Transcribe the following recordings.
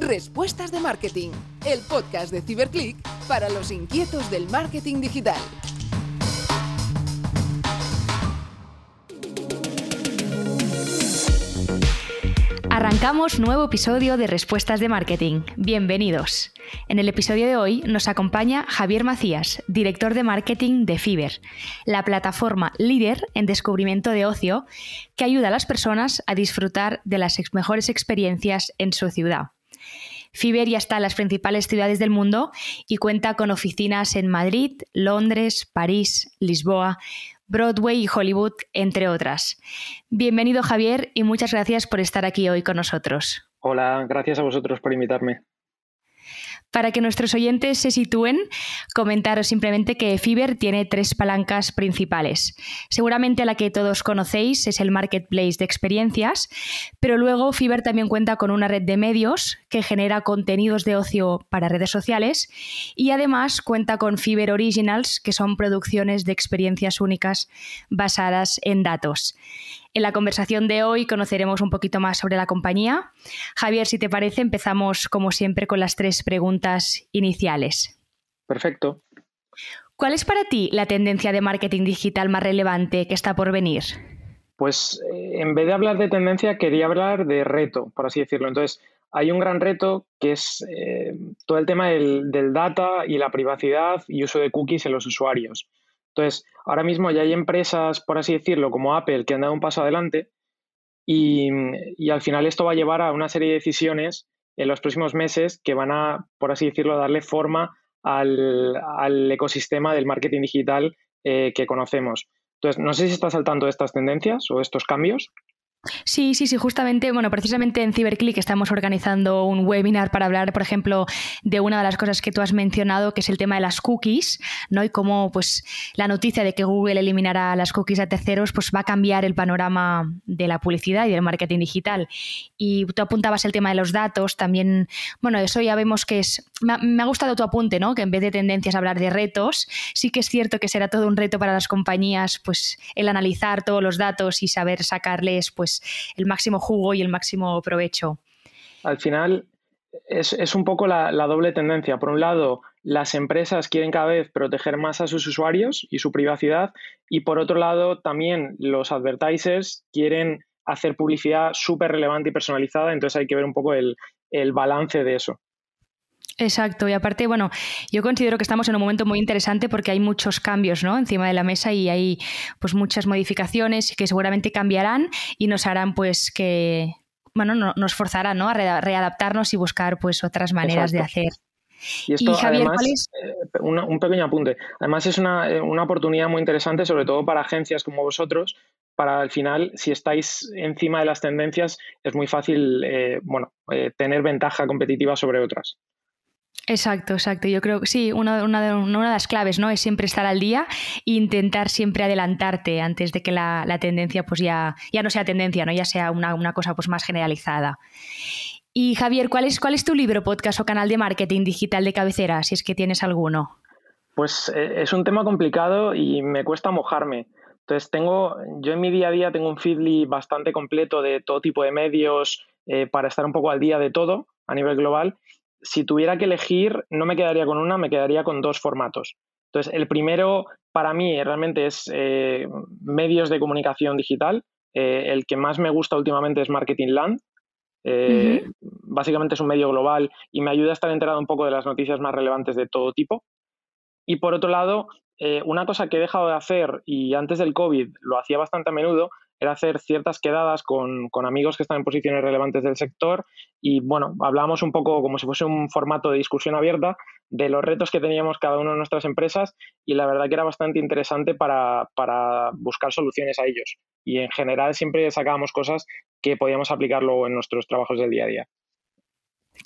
Respuestas de Marketing, el podcast de Ciberclick para los inquietos del marketing digital. Arrancamos nuevo episodio de Respuestas de Marketing. Bienvenidos. En el episodio de hoy nos acompaña Javier Macías, director de marketing de Fiber, la plataforma líder en descubrimiento de ocio que ayuda a las personas a disfrutar de las mejores experiencias en su ciudad. Fiber ya está en las principales ciudades del mundo y cuenta con oficinas en Madrid, Londres, París, Lisboa, Broadway y Hollywood, entre otras. Bienvenido Javier y muchas gracias por estar aquí hoy con nosotros. Hola, gracias a vosotros por invitarme. Para que nuestros oyentes se sitúen, comentaros simplemente que Fiverr tiene tres palancas principales. Seguramente la que todos conocéis es el marketplace de experiencias, pero luego Fiverr también cuenta con una red de medios que genera contenidos de ocio para redes sociales y además cuenta con Fiverr Originals, que son producciones de experiencias únicas basadas en datos. En la conversación de hoy conoceremos un poquito más sobre la compañía. Javier, si te parece, empezamos como siempre con las tres preguntas iniciales. Perfecto. ¿Cuál es para ti la tendencia de marketing digital más relevante que está por venir? Pues eh, en vez de hablar de tendencia, quería hablar de reto, por así decirlo. Entonces, hay un gran reto que es eh, todo el tema del, data y la privacidad y uso de cookies en los usuarios. Entonces, ahora mismo ya hay empresas, por así decirlo, como Apple, que han dado un paso adelante y, al final esto va a llevar a una serie de decisiones en los próximos meses que van a, por así decirlo, darle forma al, ecosistema del marketing digital eh, que conocemos. Entonces, no sé si estás al tanto de estas tendencias o estos cambios. Sí, sí, sí, justamente, bueno, precisamente en CiberClick estamos organizando un webinar para hablar, por ejemplo, de una de las cosas que tú has mencionado, que es el tema de las cookies, ¿no? Y cómo, pues, la noticia de que Google eliminará las cookies a terceros, pues va a cambiar el panorama de la publicidad y del marketing digital. Y tú apuntabas el tema de los datos, también, bueno, eso ya vemos que es, me ha, gustado tu apunte, ¿no? Que en vez de tendencias hablar de retos, sí que es cierto que será todo un reto para las compañías, pues, el analizar todos los datos y saber sacarles, pues, pues, el máximo jugo y el máximo provecho. Al final es, un poco la, doble tendencia. Por un lado, las empresas quieren cada vez proteger más a sus usuarios y su privacidad y por otro lado, también los advertisers quieren hacer publicidad súper relevante y personalizada, entonces hay que ver un poco el balance de eso. Exacto, y aparte, bueno, yo considero que estamos en un momento muy interesante porque hay muchos cambios ¿no? encima de la mesa y hay pues muchas modificaciones que seguramente cambiarán y nos harán pues que, bueno, nos forzarán ¿no? a readaptarnos y buscar pues otras maneras de hacer. Y esto, además, eh, un pequeño apunte. Además, es eh, una, oportunidad muy interesante, sobre todo para agencias como vosotros, para al final, si estáis encima de las tendencias, es muy fácil eh, bueno, tener ventaja competitiva sobre otras. Exacto, exacto. Yo creo que sí, una, una, de, una, las claves ¿no? es siempre estar al día e intentar siempre adelantarte antes de que la, tendencia pues ya, ya no sea tendencia, ¿no? ya sea una, cosa pues más generalizada. Y Javier, ¿cuál es, ¿cuál es tu libro, podcast o canal de marketing digital de cabecera, si es que tienes alguno? Pues eh, es un tema complicado y me cuesta mojarme. Entonces tengo, yo en mi día a día tengo un feedly bastante completo de todo tipo de medios eh, para estar un poco al día de todo a nivel global si tuviera que elegir, no me quedaría con una, me quedaría con dos formatos. Entonces, el primero para mí realmente es eh, medios de comunicación digital. Eh, el que más me gusta últimamente es Marketing Land. Eh, básicamente es un medio global y me ayuda a estar enterado un poco de las noticias más relevantes de todo tipo. Y por otro lado, una cosa que he dejado de hacer y antes del COVID lo hacía bastante a menudo era hacer ciertas quedadas con, amigos que están en posiciones relevantes del sector y bueno, hablábamos un poco como si fuese un formato de discusión abierta de los retos que teníamos cada una de nuestras empresas y la verdad que era bastante interesante para, buscar soluciones a ellos. Y en general siempre sacábamos cosas que podíamos aplicar luego en nuestros trabajos del día a día.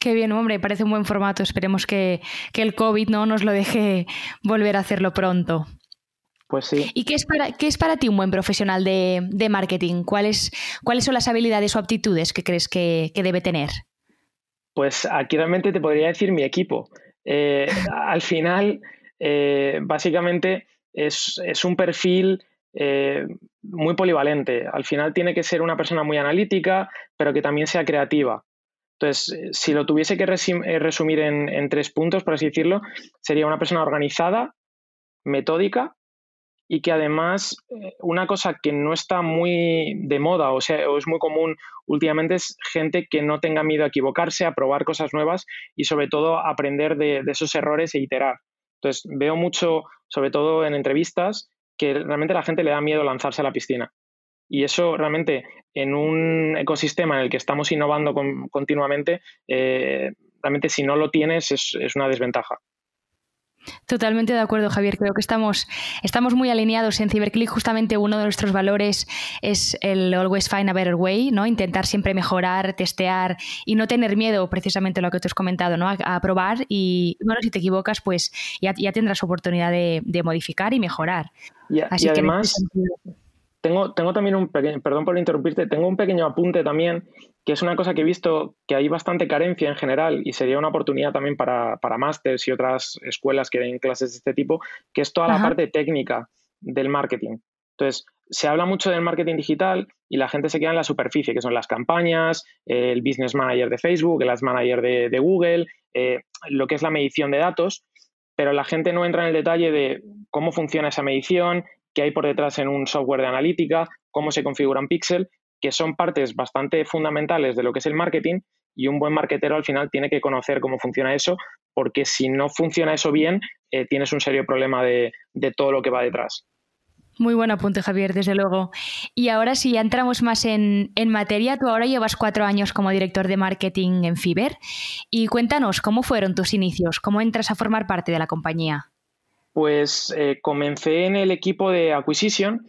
Qué bien, hombre, parece un buen formato. Esperemos que, que el COVID no nos lo deje volver a hacerlo pronto. Pues sí. ¿Y qué es para, qué es para ti un buen profesional de, marketing? ¿Cuáles, ¿Cuáles son las habilidades o aptitudes que crees que, debe tener? Pues aquí realmente te podría decir mi equipo. Eh, al final, eh, básicamente, es, un perfil eh, muy polivalente. Al final tiene que ser una persona muy analítica, pero que también sea creativa. Entonces, si lo tuviese que resumir en, tres puntos, por así decirlo, sería una persona organizada, metódica y que además una cosa que no está muy de moda, o sea, o es muy común últimamente, es gente que no tenga miedo a equivocarse, a probar cosas nuevas y sobre todo aprender de, esos errores e iterar. Entonces, veo mucho, sobre todo en entrevistas, que realmente la gente le da miedo lanzarse a la piscina. Y eso realmente en un ecosistema en el que estamos innovando continuamente, eh, realmente si no lo tienes es una desventaja. Totalmente de acuerdo, Javier. Creo que estamos, estamos muy alineados en CyberClick. Justamente uno de nuestros valores es el always find a better way, ¿no? Intentar siempre mejorar, testear y no tener miedo, precisamente lo que tú has comentado, ¿no? A, probar y, bueno, si te equivocas, pues ya, tendrás oportunidad de, modificar y mejorar. Y, además, tengo, tengo también un pequeño, perdón por interrumpirte, tengo un pequeño apunte también que es una cosa que he visto que hay bastante carencia en general y sería una oportunidad también para, para másters y otras escuelas que den clases de este tipo, que es toda la parte técnica del marketing. Entonces, se habla mucho del marketing digital y la gente se queda en la superficie, que son las campañas, el business manager de Facebook, el ads manager de, Google, eh, lo que es la medición de datos, pero la gente no entra en el detalle de cómo funciona esa medición, qué hay por detrás en un software de analítica, cómo se configura un pixel que son partes bastante fundamentales de lo que es el marketing y un buen marketero al final tiene que conocer cómo funciona eso, porque si no funciona eso bien, eh, tienes un serio problema de, todo lo que va detrás. Muy buen apunte, Javier, desde luego. Y ahora si entramos más en, materia, tú ahora llevas cuatro años como director de marketing en Fiber y cuéntanos cómo fueron tus inicios, cómo entras a formar parte de la compañía. Pues eh, comencé en el equipo de Acquisition,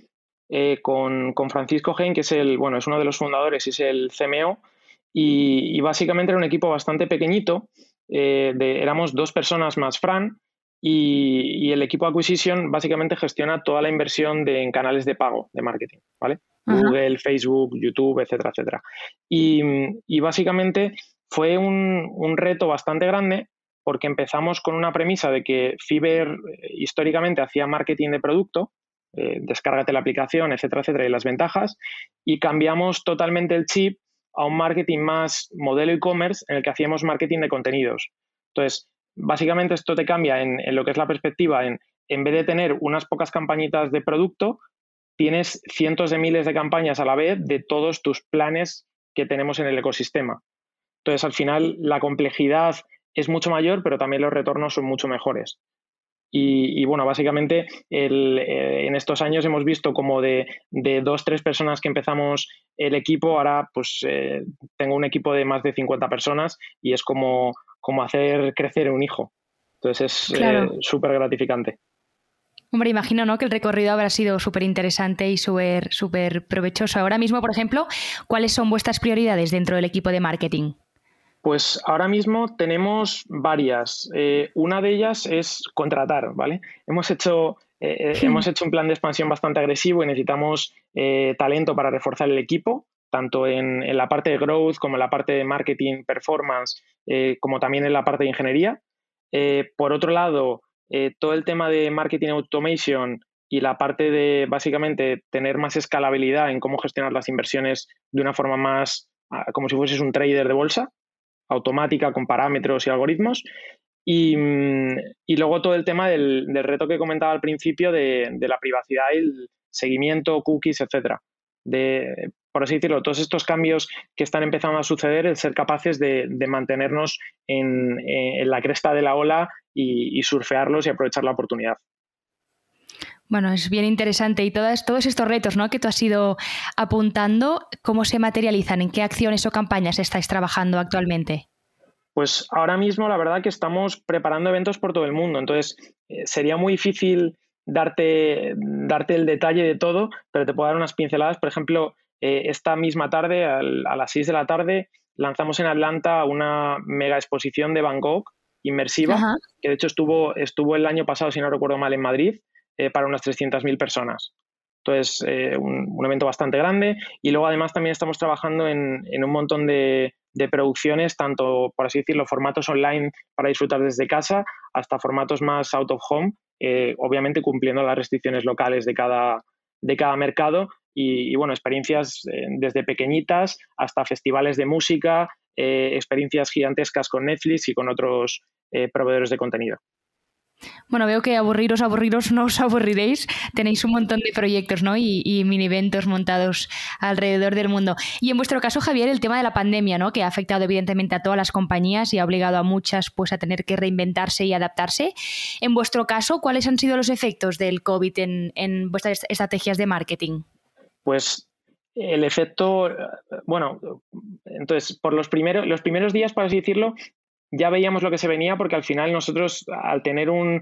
eh, con, Francisco Hein, que es, el, bueno, es uno de los fundadores y es el CMO, y, básicamente era un equipo bastante pequeñito, eh, de, éramos dos personas más Fran, y, el equipo Acquisition básicamente gestiona toda la inversión de, en canales de pago de marketing, ¿vale? Google, Facebook, YouTube, etcétera, etcétera. Y, básicamente fue un, un, reto bastante grande porque empezamos con una premisa de que Fiverr eh, históricamente hacía marketing de producto, eh, descárgate la aplicación, etcétera, etcétera, y las ventajas, y cambiamos totalmente el chip a un marketing más modelo e-commerce en el que hacíamos marketing de contenidos. Entonces, básicamente esto te cambia en, lo que es la perspectiva, en, en vez de tener unas pocas campañitas de producto, tienes cientos de miles de campañas a la vez de todos tus planes que tenemos en el ecosistema. Entonces, al final, la complejidad es mucho mayor, pero también los retornos son mucho mejores. Y, bueno, básicamente eh, en estos años hemos visto como de, dos, tres personas que empezamos el equipo, ahora pues eh, tengo un equipo de más de 50 personas y es como, como hacer crecer un hijo. Entonces es eh, súper gratificante. Hombre, imagino ¿no? que el recorrido habrá sido súper interesante y súper súper provechoso. Ahora mismo, por ejemplo, ¿cuáles son vuestras prioridades dentro del equipo de marketing? Pues ahora mismo tenemos varias. Eh, una de ellas es contratar, ¿vale? Hemos hecho, eh, eh, hemos hecho un plan de expansión bastante agresivo y necesitamos talento para reforzar el equipo, tanto en, la parte de growth como en la parte de marketing, performance, como también en la parte de ingeniería. por otro lado, todo el tema de marketing automation y la parte de básicamente tener más escalabilidad en cómo gestionar las inversiones de una forma más ah, como si fueses un trader de bolsa, automática con parámetros y algoritmos. Y, mm, luego todo el tema del, reto que comentaba al principio de, la privacidad y el seguimiento, cookies, etcétera. De, por así decirlo, todos estos cambios que están empezando a suceder, el ser capaces de, mantenernos en, la cresta de la ola y surfearlos y aprovechar la oportunidad. Bueno, es bien interesante y todas, todos estos retos ¿no? que tú has ido apuntando, ¿cómo se materializan? ¿En qué acciones o campañas estáis trabajando actualmente? Pues ahora mismo la verdad que estamos preparando eventos por todo el mundo, entonces eh, sería muy difícil darte, darte el detalle de todo, pero te puedo dar unas pinceladas. Por ejemplo, eh, esta misma tarde, a las 6 de la tarde, lanzamos en Atlanta una mega exposición de Van Gogh inmersiva, que de hecho estuvo, estuvo el año pasado, si no recuerdo mal, en Madrid eh, para unas 300.000 personas. Entonces, eh, un, evento bastante grande. Y luego, además, también estamos trabajando en, un montón de, producciones, tanto, por así decirlo, formatos online para disfrutar desde casa, hasta formatos más out of home, eh, obviamente cumpliendo las restricciones locales de cada, de cada mercado. Y, bueno, experiencias desde pequeñitas hasta festivales de música, experiencias gigantescas con Netflix y con otros proveedores de contenido. Bueno, veo que aburriros, aburriros, no os aburriréis. Tenéis un montón de proyectos ¿no? y, y, mini eventos montados alrededor del mundo. Y en vuestro caso, Javier, el tema de la pandemia, ¿no? que ha afectado evidentemente a todas las compañías y ha obligado a muchas pues, a tener que reinventarse y adaptarse. En vuestro caso, ¿cuáles han sido los efectos del COVID en, vuestras estrategias de marketing? Pues el efecto, bueno, entonces, por los primeros, los primeros días, por así decirlo, ya veíamos lo que se venía porque al final nosotros, al tener un,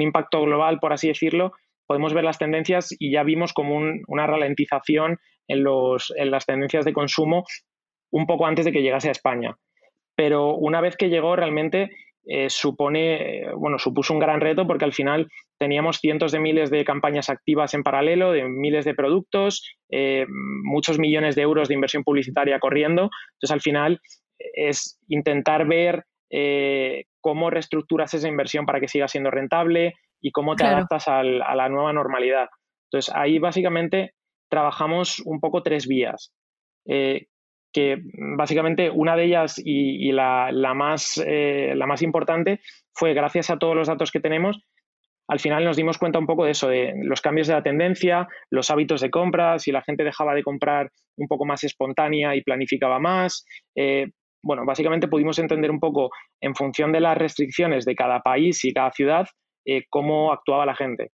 impacto global, por así decirlo, podemos ver las tendencias y ya vimos como una ralentización en, los, en las tendencias de consumo un poco antes de que llegase a España. Pero una vez que llegó, realmente eh, supone, bueno, supuso un gran reto porque al final teníamos cientos de miles de campañas activas en paralelo, de miles de productos, eh, muchos millones de euros de inversión publicitaria corriendo. Entonces, al final, es intentar ver eh, cómo reestructuras esa inversión para que siga siendo rentable y cómo te adaptas a la nueva normalidad. Entonces, ahí básicamente trabajamos un poco tres vías. Eh, que básicamente una de ellas y, la, más, eh, la más importante fue gracias a todos los datos que tenemos, al final nos dimos cuenta un poco de eso, de los cambios de la tendencia, los hábitos de compra, si la gente dejaba de comprar un poco más espontánea y planificaba más, bueno, básicamente pudimos entender un poco en función de las restricciones de cada país y cada ciudad eh, cómo actuaba la gente.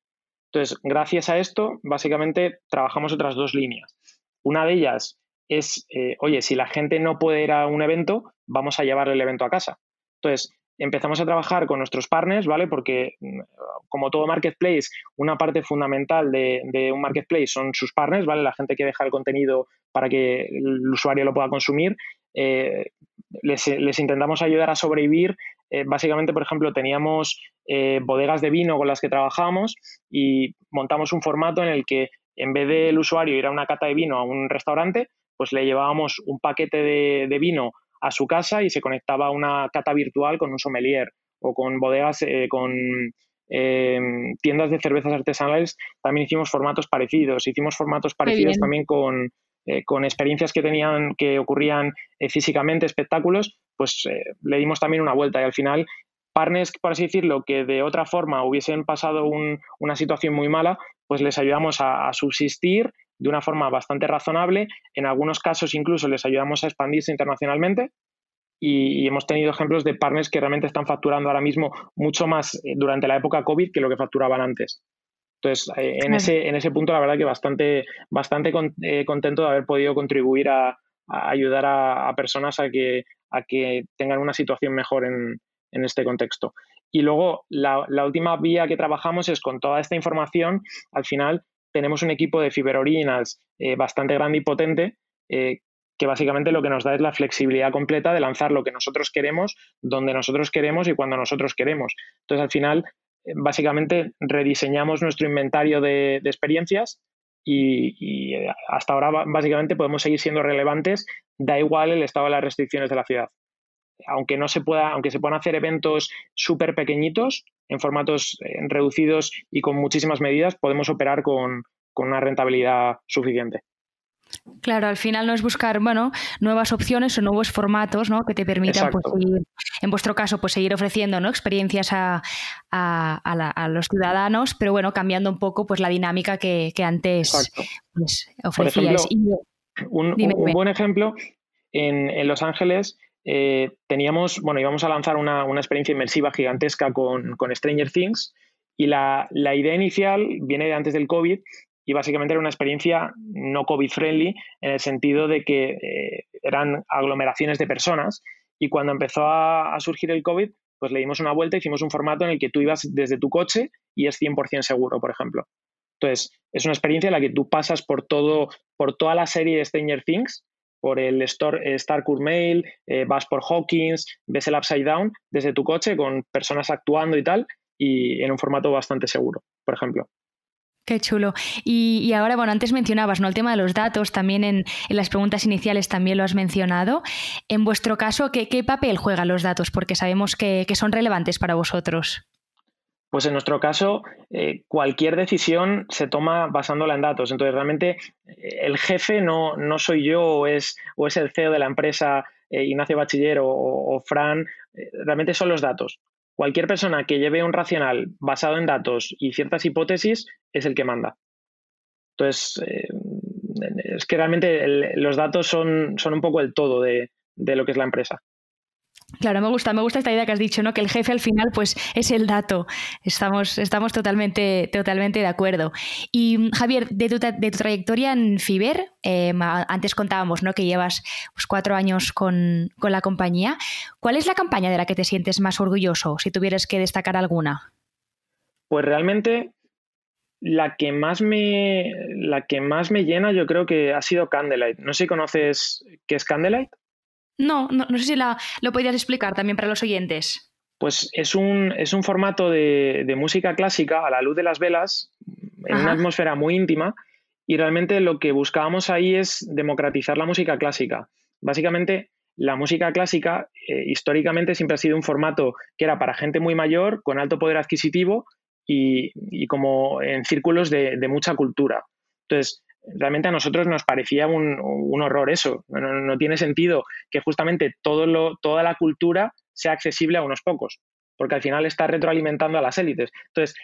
Entonces, gracias a esto, básicamente trabajamos otras dos líneas. Una de ellas es, eh, oye, si la gente no puede ir a un evento, vamos a llevarle el evento a casa. Entonces, empezamos a trabajar con nuestros partners, ¿vale? Porque mm, como todo marketplace, una parte fundamental de, un marketplace son sus partners, ¿vale? La gente que deja el contenido para que el usuario lo pueda consumir. Eh, les, intentamos ayudar a sobrevivir. Eh, básicamente, por ejemplo, teníamos eh, bodegas de vino con las que trabajábamos y montamos un formato en el que en vez del usuario ir a una cata de vino a un restaurante, pues le llevábamos un paquete de vino a su casa y se conectaba a una cata virtual con un sommelier o con bodegas, eh, con em, tiendas de cervezas artesanales, también hicimos formatos parecidos. Hicimos formatos parecidos también con, eh, con experiencias que tenían, que ocurrían eh, físicamente, espectáculos, pues le dimos también una vuelta y al final partners, por así decirlo, que de otra forma hubiesen pasado una situación muy mala, pues les ayudamos a subsistir de una forma bastante razonable. En algunos casos incluso les ayudamos a expandirse internacionalmente y, hemos tenido ejemplos de partners que realmente están facturando ahora mismo mucho más eh, durante la época COVID que lo que facturaban antes. Entonces, eh, en, ese, en ese punto, la verdad que bastante, bastante eh, contento de haber podido contribuir a, ayudar a, personas a que, a que tengan una situación mejor en, en este contexto. Y luego, la, la, última vía que trabajamos es con toda esta información, al final, tenemos un equipo de Fiber Originals eh, bastante grande y potente eh, que básicamente lo que nos da es la flexibilidad completa de lanzar lo que nosotros queremos, donde nosotros queremos y cuando nosotros queremos. Entonces, al final, básicamente rediseñamos nuestro inventario de, experiencias y, hasta ahora básicamente podemos seguir siendo relevantes, da igual el estado de las restricciones de la ciudad. Aunque no se pueda, aunque se puedan hacer eventos súper pequeñitos, en formatos eh, reducidos y con muchísimas medidas, podemos operar con, una rentabilidad suficiente. Claro, al final no es buscar, bueno, nuevas opciones o nuevos formatos, ¿no? Que te permitan, pues, en vuestro caso, pues seguir ofreciendo, ¿no? Experiencias a, los ciudadanos, pero bueno, cambiando un poco, pues la dinámica que, antes pues, ofrecíais. un, buen ejemplo en, en Los Ángeles eh, teníamos, bueno, íbamos a lanzar una, experiencia inmersiva gigantesca con, Stranger Things y la, idea inicial viene de antes del COVID y básicamente era una experiencia no COVID-friendly en el sentido de que eh, eran aglomeraciones de personas y cuando empezó a, surgir el COVID, pues le dimos una vuelta, hicimos un formato en el que tú ibas desde tu coche y es 100% seguro, por ejemplo. Entonces, es una experiencia en la que tú pasas por todo, por toda la serie de Stranger Things por el Store, Star Mail, eh, vas por Hawkins, ves el Upside Down desde tu coche con personas actuando y tal, y en un formato bastante seguro, por ejemplo. Qué chulo. Y, ahora, bueno, antes mencionabas, ¿no? El tema de los datos, también en, las preguntas iniciales también lo has mencionado. En vuestro caso, ¿qué, papel juegan los datos? Porque sabemos que son relevantes para vosotros. Pues en nuestro caso, eh, cualquier decisión se toma basándola en datos. Entonces, realmente eh, el jefe no, no soy yo o es, o es el CEO de la empresa eh, Ignacio Bachiller o, Fran, realmente son los datos. Cualquier persona que lleve un racional basado en datos y ciertas hipótesis es el que manda. Entonces, es que realmente los datos son, son un poco el todo de lo que es la empresa. Claro, me gusta, me gusta esta idea que has dicho, ¿no? Que el jefe al final, pues, es el dato. Estamos, estamos totalmente, totalmente de acuerdo. Y Javier, de tu, de tu trayectoria en Fiber, em, antes contábamos, ¿no? Que llevas pues, cuatro años con, la compañía. ¿Cuál es la campaña de la que te sientes más orgulloso, si tuvieras que destacar alguna? Pues realmente la que más me, la que más me llena, yo creo que ha sido Candlelight. No sé si conoces qué es Candlelight. No, no, sé si la, lo podrías explicar también para los oyentes. Pues es un, es un formato de, música clásica a la luz de las velas, en una atmósfera muy íntima, y realmente lo que buscábamos ahí es democratizar la música clásica. Básicamente, la música clásica eh, históricamente siempre ha sido un formato que era para gente muy mayor, con alto poder adquisitivo y, como en círculos de, de mucha cultura. Entonces, realmente a nosotros nos parecía un, horror eso. No, tiene sentido que justamente todo lo, toda la cultura sea accesible a unos pocos, porque al final está retroalimentando a las élites. Entonces,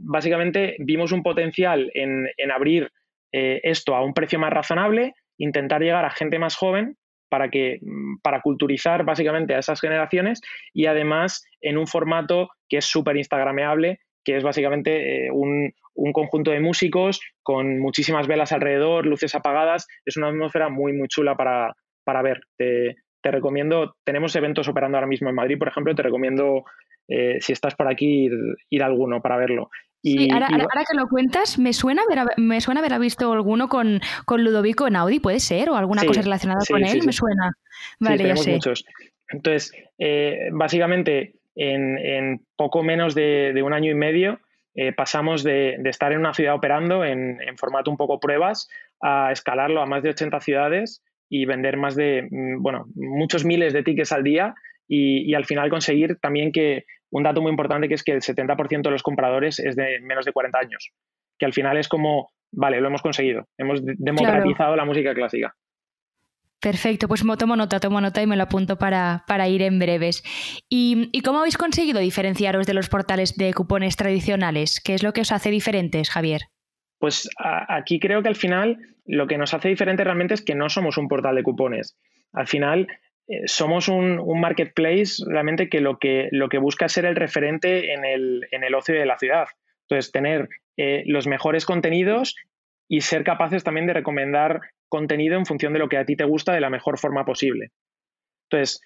básicamente vimos un potencial en, abrir eh, esto a un precio más razonable, intentar llegar a gente más joven para que para culturizar básicamente a esas generaciones y además en un formato que es súper instagrameable que es básicamente eh, un, conjunto de músicos con muchísimas velas alrededor, luces apagadas. Es una atmósfera muy, muy chula para, ver. Te, recomiendo, tenemos eventos operando ahora mismo en Madrid, por ejemplo, te recomiendo, eh, si estás por aquí, ir, a alguno para verlo. Y, ahora, que lo cuentas, me suena haber, me suena haber visto alguno con, Ludovico en Audi, ¿puede ser? ¿O alguna cosa relacionada con él? Me suena. Vale, ya sé. muchos. Entonces, eh, básicamente, en, poco menos de, un año y medio eh, pasamos de, estar en una ciudad operando en, formato un poco pruebas a escalarlo a más de 80 ciudades y vender más de, mm, bueno, muchos miles de tickets al día y, al final conseguir también que un dato muy importante que es que el 70% de los compradores es de menos de 40 años, que al final es como, vale, lo hemos conseguido, hemos democratizado la música clásica. Perfecto, pues tomo nota, tomo nota y me lo apunto para, ir en breves. ¿Y, cómo habéis conseguido diferenciaros de los portales de cupones tradicionales? ¿Qué es lo que os hace diferentes, Javier? Pues aquí creo que al final lo que nos hace diferente realmente es que no somos un portal de cupones. Al final eh, somos un, marketplace realmente que lo, que lo que busca es ser el referente en el, en el ocio de la ciudad. Entonces, tener eh, los mejores contenidos y ser capaces también de recomendar contenido en función de lo que a ti te gusta de la mejor forma posible. Entonces,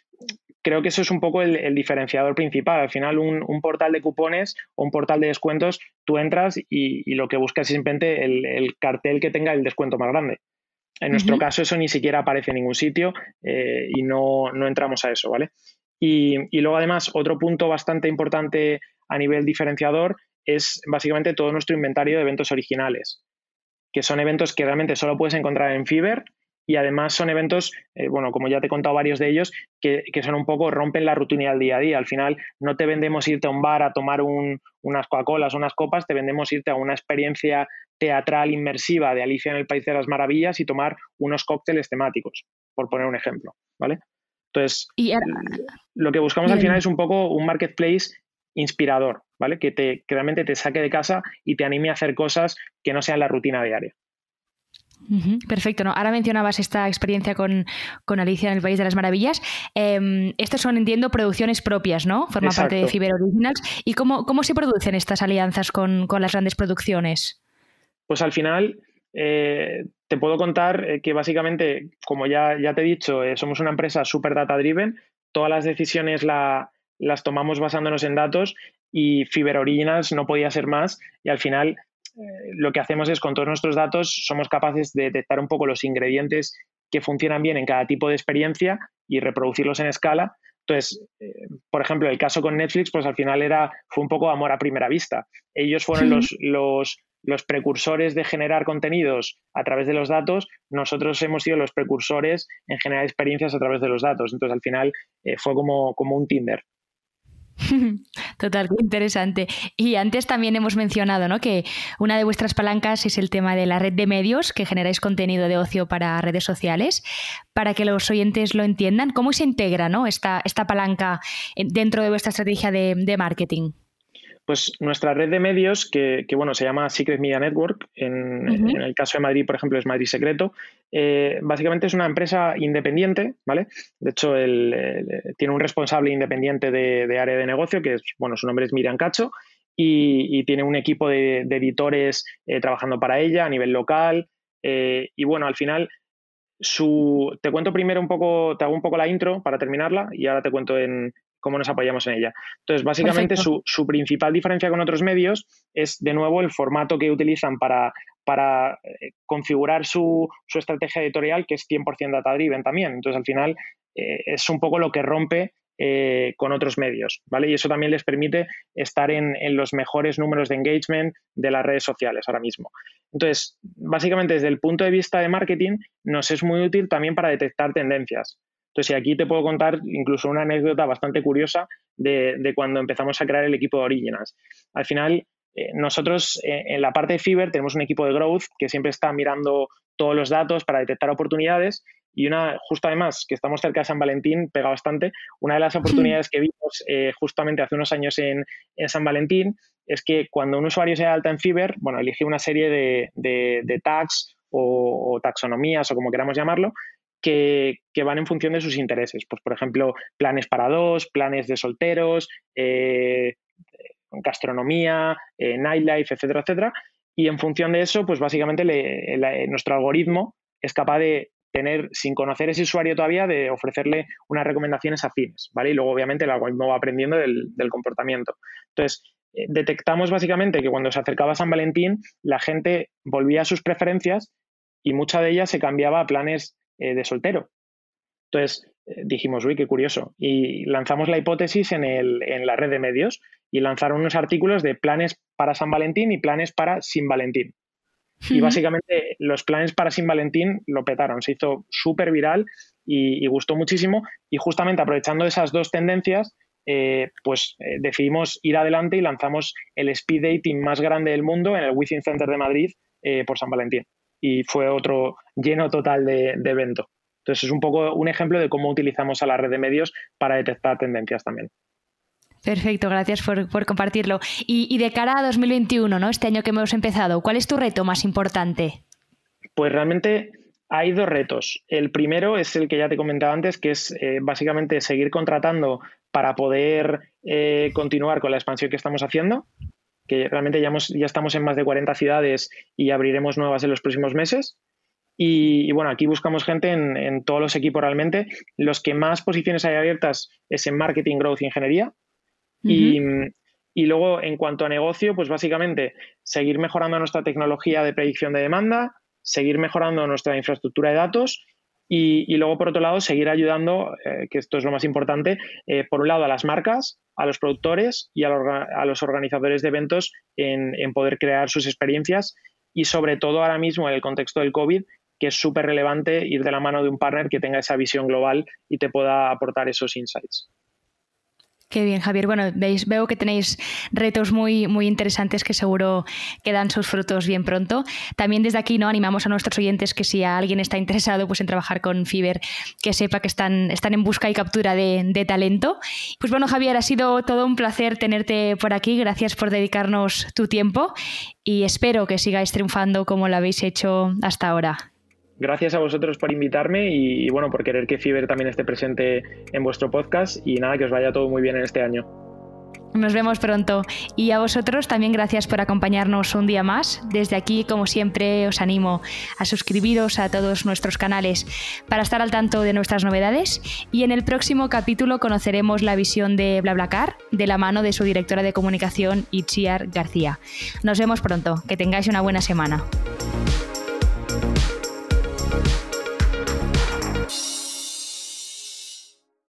creo que eso es un poco el, diferenciador principal. Al final, un, portal de cupones o un portal de descuentos, tú entras y, lo que buscas es simplemente el, cartel que tenga el descuento más grande. En nuestro caso, eso ni siquiera aparece en ningún sitio eh, y no, entramos a eso, ¿vale? Y, y, luego, además, otro punto bastante importante a nivel diferenciador es básicamente todo nuestro inventario de eventos originales que son eventos que realmente solo puedes encontrar en Fiverr y además son eventos, eh, bueno, como ya te he contado varios de ellos, que, son un poco, rompen la rutina del día a día. Al final no te vendemos irte a un bar a tomar unas Coca-Colas, unas copas, te vendemos irte a una experiencia teatral inmersiva de Alicia en el País de las Maravillas y tomar unos cócteles temáticos, por poner un ejemplo, ¿vale? Entonces, lo que buscamos al final es un poco un marketplace inspirador, ¿vale? Que, te, realmente te saque de casa y te anime a hacer cosas que no sean la rutina diaria. perfecto. ¿no? Ahora mencionabas esta experiencia con, Alicia en el País de las Maravillas. Eh, estas son, entiendo, producciones propias, ¿no? Forma parte de Fiber Originals. ¿Y cómo, cómo se producen estas alianzas con, las grandes producciones? Pues al final, eh, te puedo contar eh, que básicamente, como ya, ya te he dicho, eh, somos una empresa súper data driven. Todas las decisiones la, las tomamos basándonos en datos y Fiber Originals no podía ser más y al final eh, lo que hacemos es con todos nuestros datos somos capaces de detectar un poco los ingredientes que funcionan bien en cada tipo de experiencia y reproducirlos en escala. Entonces, eh, por ejemplo, el caso con Netflix, pues al final era, fue un poco amor a primera vista. Ellos fueron los, los, los, precursores de generar contenidos a través de los datos, nosotros hemos sido los precursores en generar experiencias a través de los datos. Entonces, al final, eh, fue como, como un Tinder. Total, interesante. Y antes también hemos mencionado ¿no? que una de vuestras palancas es el tema de la red de medios, que generáis contenido de ocio para redes sociales. Para que los oyentes lo entiendan, ¿cómo se integra ¿no? esta, esta palanca dentro de vuestra estrategia de marketing? Pues nuestra red de medios, que, bueno, se llama Secret Media Network, en, el caso de Madrid, por ejemplo, es Madrid Secreto, eh, básicamente es una empresa independiente, ¿vale? De hecho, tiene un responsable independiente de, área de negocio, que es, bueno, su nombre es Miriam Cacho, y, tiene un equipo de, editores eh, trabajando para ella a nivel local. Eh, y bueno, al final, su, te cuento primero un poco, te hago un poco la intro para terminarla y ahora te cuento en, cómo nos apoyamos en ella. Entonces, básicamente su, principal diferencia con otros medios es, de nuevo, el formato que utilizan para, para eh, configurar su, estrategia editorial, que es 100% data-driven también. Entonces, al final, eh, es un poco lo que rompe eh, con otros medios, ¿vale? Y eso también les permite estar en, en, los mejores números de engagement de las redes sociales ahora mismo. Entonces, básicamente desde el punto de vista de marketing, nos es muy útil también para detectar tendencias. Entonces, aquí te puedo contar incluso una anécdota bastante curiosa de, cuando empezamos a crear el equipo de Originals. Al final, eh, nosotros eh, en la parte de Fiverr tenemos un equipo de growth que siempre está mirando todos los datos para detectar oportunidades y una, justo además, que estamos cerca de San Valentín, pega bastante, una de las oportunidades que vimos eh, justamente hace unos años en, San Valentín es que cuando un usuario se da alta en Fiverr, bueno, elige una serie de, tags o, taxonomías o como queramos llamarlo, que, van en función de sus intereses. Pues, por ejemplo, planes para dos, planes de solteros, eh, gastronomía, eh, nightlife, etcétera, etcétera. Y en función de eso, pues básicamente nuestro algoritmo es capaz de tener, sin conocer ese usuario todavía, de ofrecerle unas recomendaciones afines, ¿vale? Y luego, obviamente, el algoritmo va aprendiendo del, comportamiento. Entonces, eh, detectamos básicamente que cuando se acercaba San Valentín, la gente volvía a sus preferencias y mucha de ellas se cambiaba a planes eh, de soltero. Entonces eh, dijimos, uy, qué curioso. Y lanzamos la hipótesis en, la red de medios y lanzaron unos artículos de planes para San Valentín y planes para Sin Valentín. Y básicamente los planes para Sin Valentín lo petaron, se hizo súper viral y, gustó muchísimo. Y justamente aprovechando esas dos tendencias, eh, pues decidimos ir adelante y lanzamos el speed dating más grande del mundo en el Within Center de Madrid por San Valentín y fue otro lleno total de, evento. Entonces es un poco un ejemplo de cómo utilizamos a la red de medios para detectar tendencias también. Perfecto, gracias por, compartirlo. Y, de cara a 2021, ¿no? Este año que hemos empezado, ¿cuál es tu reto más importante? Pues realmente hay dos retos. El primero es el que ya te comentaba antes, que es eh, básicamente seguir contratando para poder eh, continuar con la expansión que estamos haciendo que realmente ya, ya estamos en más de 40 ciudades y abriremos nuevas en los próximos meses. Y, bueno, aquí buscamos gente en, todos los equipos realmente. Los que más posiciones hay abiertas es en marketing, growth y ingeniería. y, y, luego, en cuanto a negocio, pues básicamente seguir mejorando nuestra tecnología de predicción de demanda, seguir mejorando nuestra infraestructura de datos y, luego, por otro lado, seguir ayudando, eh, que esto es lo más importante, eh, por un lado a las marcas, a los productores y a, los organizadores de eventos en, en, poder crear sus experiencias y sobre todo ahora mismo en el contexto del COVID, que es súper relevante ir de la mano de un partner que tenga esa visión global y te pueda aportar esos insights. Qué bien, Javier. Bueno, veis, veo que tenéis retos muy, muy interesantes que seguro que dan sus frutos bien pronto. También desde aquí no animamos a nuestros oyentes que si alguien está interesado pues, en trabajar con Fiber, que sepa que están, están en busca y captura de, de talento. Pues bueno, Javier, ha sido todo un placer tenerte por aquí. Gracias por dedicarnos tu tiempo y espero que sigáis triunfando como lo habéis hecho hasta ahora. Gracias a vosotros por invitarme y, bueno, por querer que Fiber también esté presente en vuestro podcast y nada, que os vaya todo muy bien en este año. Nos vemos pronto. Y a vosotros también gracias por acompañarnos un día más. Desde aquí, como siempre, os animo a suscribiros a todos nuestros canales para estar al tanto de nuestras novedades. Y en el próximo capítulo conoceremos la visión de BlaBlaCar de la mano de su directora de comunicación, Itziar García. Nos vemos pronto. Que tengáis una buena semana.